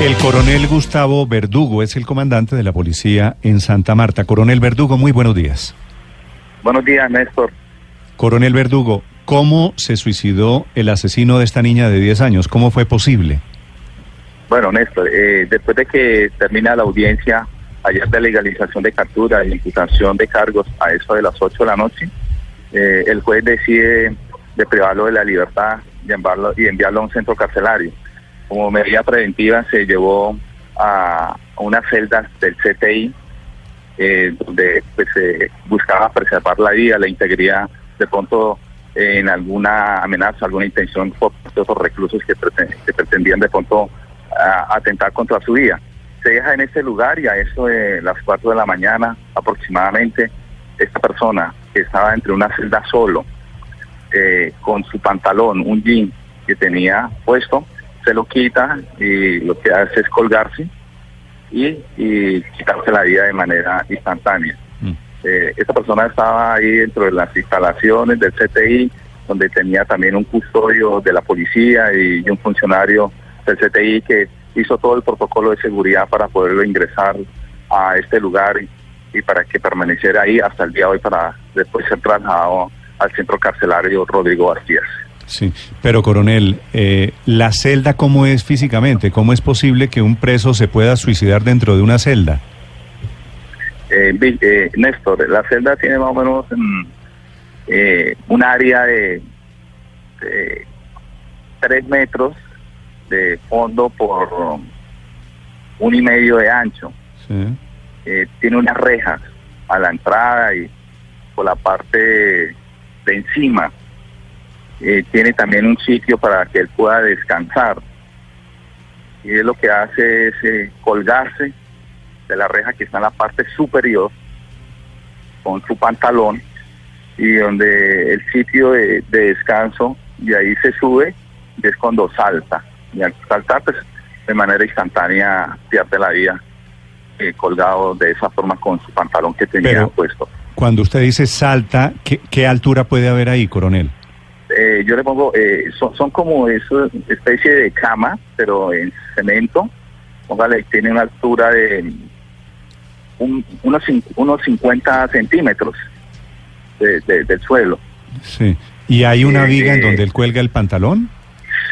El coronel Gustavo Verdugo es el comandante de la policía en Santa Marta. Coronel Verdugo, muy buenos días. Buenos días, Néstor. Coronel Verdugo, ¿cómo se suicidó el asesino de esta niña de 10 años? ¿Cómo fue posible? Bueno, Néstor, eh, después de que termina la audiencia ayer de legalización de captura y imputación de cargos a eso de las 8 de la noche, eh, el juez decide de privarlo de la libertad y enviarlo, y enviarlo a un centro carcelario como medida preventiva se llevó a, una celda del CTI eh, donde pues, se buscaba preservar la vida, la integridad, de pronto en alguna amenaza, alguna intención por esos reclusos que, pretendían de pronto atentar contra su vida. Se deja en ese lugar y a eso de las 4 de la mañana aproximadamente, esta persona que estaba entre una celda solo, eh, con su pantalón, un jean que tenía puesto, se lo quita y lo que hace es colgarse y, quitarse la vida de manera instantánea. Mm. Eh, esta persona estaba ahí dentro de las instalaciones del CTI, donde tenía también un custodio de la policía y, un funcionario del CTI que hizo todo el protocolo de seguridad para poderlo ingresar a este lugar y, y para que permaneciera ahí hasta el día de hoy para después ser trasladado al centro carcelario Rodrigo García. Sí, pero coronel, eh, ¿la celda cómo es físicamente? ¿Cómo es posible que un preso se pueda suicidar dentro de una celda? Eh, eh Néstor, la celda tiene más o menos mm, eh, un área de, tres metros de fondo por un y medio de ancho. tiene unas rejas a la entrada y por la parte de encima eh, tiene también un sitio para que él pueda descansar. Y él lo que hace es eh, colgarse de la reja que está en la parte superior con su pantalón y donde el sitio de, descanso y ahí se sube y es cuando salta. Y al saltar pues de manera instantánea pierde la vida eh, colgado de esa forma con su pantalón que tenía puesto. Cuando usted dice salta, ¿qué altura puede haber ahí, coronel? Eh, yo le pongo, eh, son, son como esa especie de cama, pero en cemento. Póngale, tiene una altura de unos, unos 50 centímetros del suelo. Sí. ¿Y hay una eh, viga en donde él cuelga el pantalón?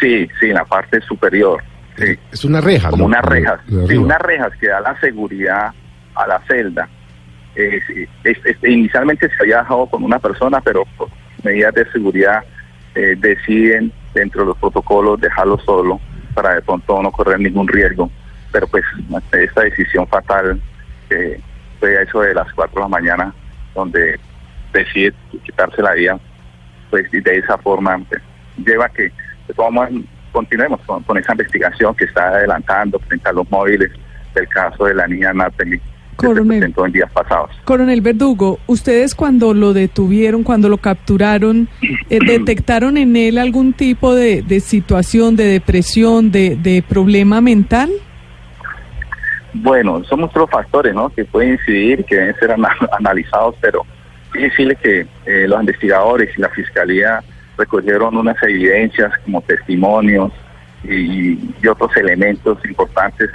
Sí, sí, en la parte superior. Sí. Es una reja. Como unas rejas. Sí, unas rejas que da la seguridad a la celda. inicialmente se había dejado con una persona, pero por medidas de seguridad eh, deciden dentro de los protocolos dejarlo solo para de pronto no correr ningún riesgo. Pero pues esta decisión fatal eh, fue a eso de las 4 de la mañana donde decide quitarse la vida, pues y de esa forma pues, lleva que vamos continuemos con, esa investigación que está adelantando frente a los móviles del caso de la niña Natalie Coronel, en días pasados. Coronel Verdugo, ustedes cuando lo detuvieron, cuando lo capturaron, eh, ¿detectaron en él algún tipo de, situación de depresión, de, de, problema mental? Bueno, son muchos factores ¿no? que pueden incidir, que deben ser analizados, pero sí decirle que eh, los investigadores y la fiscalía recogieron unas evidencias como testimonios y, y otros elementos importantes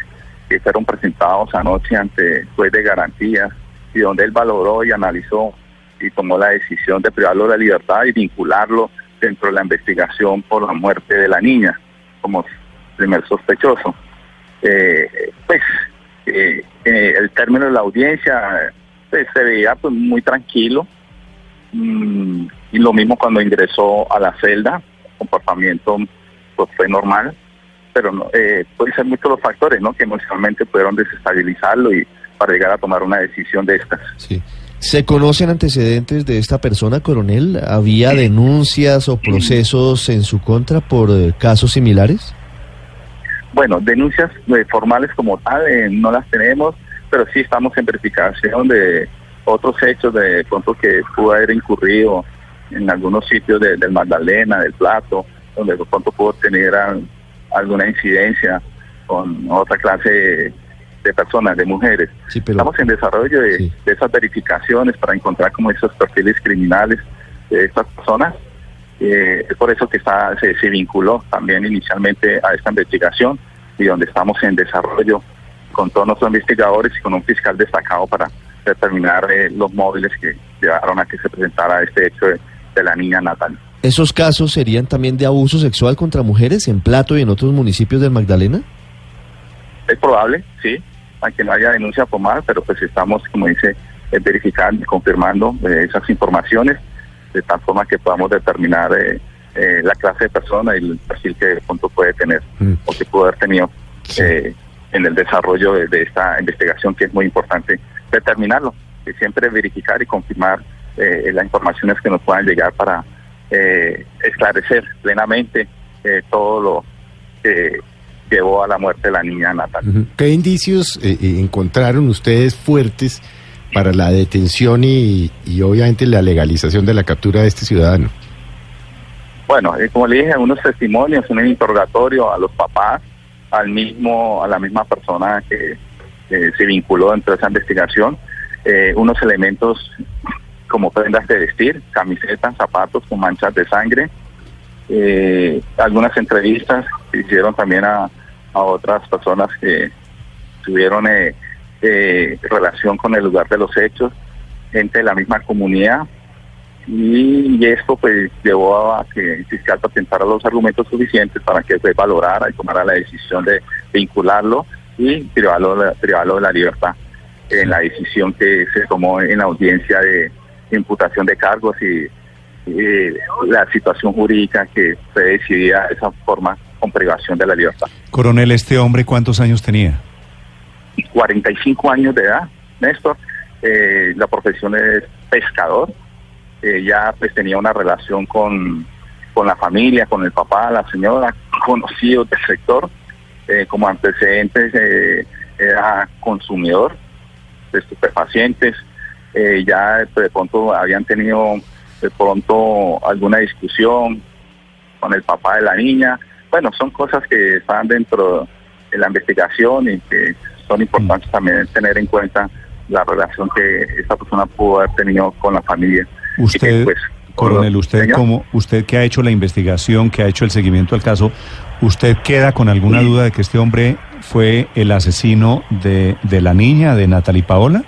que fueron presentados anoche ante juez de garantías y donde él valoró y analizó y tomó la decisión de privarlo de la libertad y vincularlo dentro de la investigación por la muerte de la niña como primer sospechoso. Eh, pues eh, eh, el término de la audiencia pues, se veía pues, muy tranquilo mm, y lo mismo cuando ingresó a la celda, el comportamiento pues, fue normal pero no, eh, pueden ser muchos los factores ¿no? que emocionalmente pudieron desestabilizarlo y para llegar a tomar una decisión de estas. Sí. ¿Se conocen antecedentes de esta persona, coronel? ¿Había denuncias o procesos en su contra por eh, casos similares? Bueno, denuncias eh, formales como tal eh, no las tenemos, pero sí estamos en verificación de otros hechos de pronto que pudo haber incurrido en algunos sitios de- del Magdalena, del Plato, donde de pronto pudo tener alguna incidencia con otra clase de, de personas, de mujeres. Sí, pero Estamos en desarrollo de, Sí. de esas verificaciones para encontrar como esos perfiles criminales de estas personas. Eh, es por eso que está, se, se vinculó también inicialmente a esta investigación y donde estamos en desarrollo con todos nuestros investigadores y con un fiscal destacado para determinar eh, los móviles que llevaron a que se presentara este hecho de, de la niña Natalia. ¿Esos casos serían también de abuso sexual contra mujeres en Plato y en otros municipios del Magdalena? Es probable, sí, aunque no haya denuncia formal, pero pues estamos, como dice, eh, verificando y confirmando eh, esas informaciones de tal forma que podamos determinar eh, eh, la clase de persona y el perfil que de pronto puede tener Mm. o que pudo haber tenido eh, en el desarrollo de, de esta investigación, que es muy importante determinarlo, y siempre verificar y confirmar eh, las informaciones que nos puedan llegar para eh, esclarecer plenamente eh, todo lo que llevó a la muerte de la niña Natalia. ¿Qué indicios eh, eh, encontraron ustedes fuertes para la detención y, y obviamente la legalización de la captura de este ciudadano? Bueno, como le dije, unos testimonios, un interrogatorio a los papás, al mismo, a la misma persona que se vinculó dentro de esa investigación, eh, unos elementos como prendas de vestir, camisetas, zapatos con manchas de sangre, eh, algunas entrevistas que hicieron también a, a otras personas que tuvieron eh, eh, relación con el lugar de los hechos, gente de la misma comunidad, y, esto pues llevó a que el fiscal presentara los argumentos suficientes para que se valorara y tomara la decisión de vincularlo y privarlo, privarlo de la libertad en la decisión que se tomó en la audiencia de imputación de cargos y, y la situación jurídica que se decidía de esa forma con privación de la libertad. Coronel, ¿este hombre cuántos años tenía? 45 años de edad, Néstor. Eh, la profesión es pescador. Eh, ya pues tenía una relación con, con la familia, con el papá, la señora, conocidos del sector. Eh, como antecedentes eh, era consumidor de estupefacientes. Eh, ya de pronto habían tenido de pronto alguna discusión con el papá de la niña. Bueno, son cosas que están dentro de la investigación y que son importantes también tener en cuenta la relación que esta persona pudo haber tenido con la familia. Que, Usted, pues, coronel, usted Señor. como usted que ha hecho la investigación, que ha hecho el seguimiento al caso, ¿usted queda con alguna duda de que este hombre fue el asesino de, de la niña, de Natalie Paola?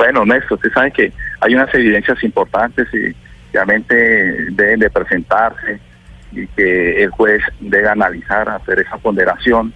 Bueno, Néstor, usted sabe que hay unas evidencias importantes y obviamente deben de presentarse y que el juez debe analizar, hacer esa ponderación,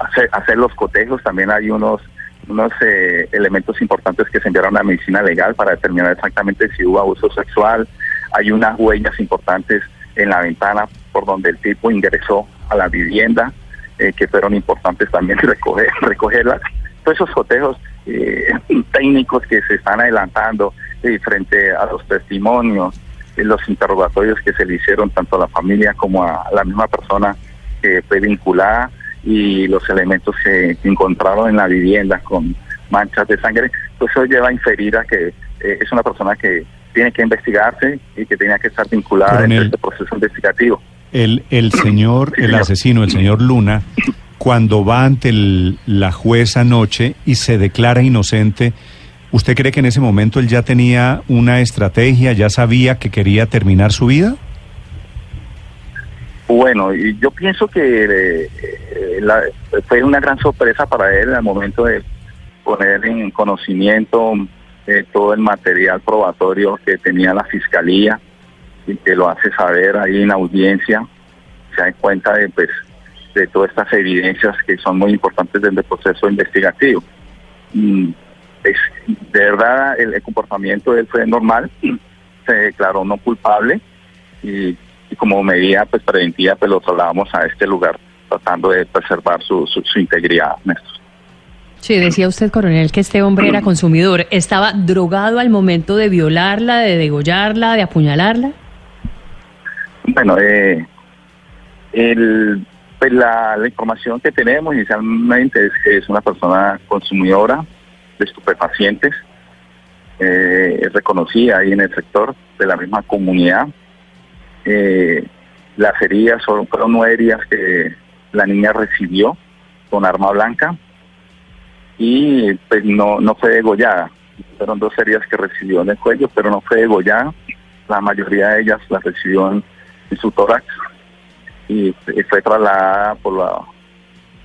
hacer, hacer los cotejos. También hay unos unos eh, elementos importantes que se enviaron a medicina legal para determinar exactamente si hubo abuso sexual. Hay unas huellas importantes en la ventana por donde el tipo ingresó a la vivienda, eh, que fueron importantes también recoger, recogerlas. Todos esos cotejos eh, técnicos que se están adelantando eh, frente a los testimonios, eh, los interrogatorios que se le hicieron tanto a la familia como a la misma persona que fue vinculada y los elementos que encontraron en la vivienda con manchas de sangre, pues eso lleva a inferir a que eh, es una persona que tiene que investigarse y que tenía que estar vinculada en este proceso investigativo. El, el señor, Sí, el señor. asesino, el señor Luna, cuando va ante el- la jueza anoche y se declara inocente, ¿usted cree que en ese momento él ya tenía una estrategia, ya sabía que quería terminar su vida? Bueno, yo pienso que eh, eh, la- fue una gran sorpresa para él al momento de poner en conocimiento eh, todo el material probatorio que tenía la fiscalía y que lo hace saber ahí en audiencia, se da cuenta de pues de todas estas evidencias que son muy importantes desde el proceso investigativo. Mm, es, de verdad el, el comportamiento de él fue normal, se declaró no culpable y, y como medida pues preventiva pues lo trasladamos a este lugar tratando de preservar su, su, su integridad. Néstor. Sí, decía usted, coronel, que este hombre era consumidor. ¿Estaba drogado al momento de violarla, de degollarla, de apuñalarla? Bueno, eh, el, pues la, información que tenemos inicialmente es que es una persona consumidora de estupefacientes, eh, reconocida ahí en el sector de la misma comunidad. Eh, las heridas son- fueron nueve heridas que la niña recibió con arma blanca y pues no, no fue degollada. Fueron dos heridas que recibió en el cuello, pero no fue degollada. La mayoría de ellas las recibió en, en su tórax y, fue trasladada por, la,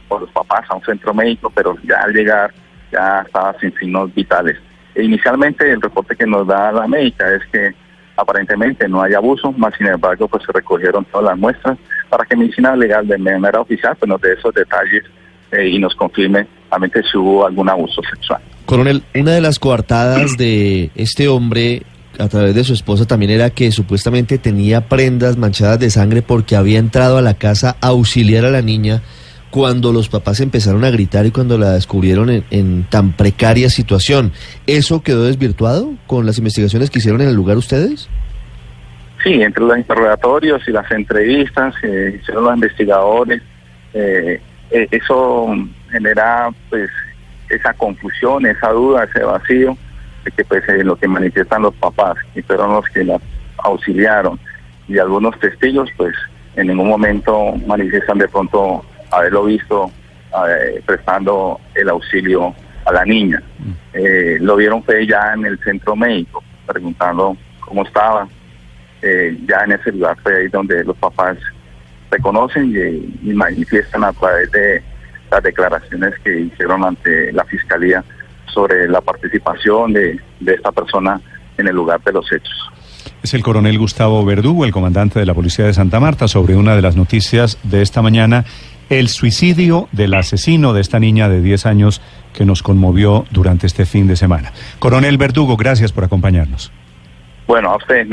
por los papás a un centro médico, pero ya al llegar ya estaba sin signos vitales. E inicialmente el reporte que nos da la médica es que aparentemente no hay abuso, más sin embargo pues se recogieron todas las muestras para que medicina legal de manera oficial pues nos dé esos detalles eh, y nos confirme realmente si hubo algún abuso sexual. Coronel, una de las coartadas de este hombre a través de su esposa también era que supuestamente tenía prendas manchadas de sangre porque había entrado a la casa a auxiliar a la niña cuando los papás empezaron a gritar y cuando la descubrieron en, tan precaria situación. ¿Eso quedó desvirtuado con las investigaciones que hicieron en el lugar ustedes? Sí, entre los interrogatorios y las entrevistas que hicieron los investigadores, eh, eh, eso genera pues esa confusión, esa duda, ese vacío de que pues eh, lo que manifiestan los papás y fueron los que la auxiliaron y algunos testigos pues en ningún momento manifiestan de pronto haberlo visto eh, prestando el auxilio a la niña. Eh, lo vieron fue ya en el centro médico preguntando cómo estaba. Eh, ya en ese lugar fue ahí donde los papás reconocen y, y manifiestan a través de las declaraciones que hicieron ante la fiscalía sobre la participación de, de esta persona en el lugar de los hechos. Es el coronel Gustavo Verdugo, el comandante de la Policía de Santa Marta, sobre una de las noticias de esta mañana, el suicidio del asesino de esta niña de 10 años que nos conmovió durante este fin de semana. Coronel Verdugo, gracias por acompañarnos. Bueno, a ustedes,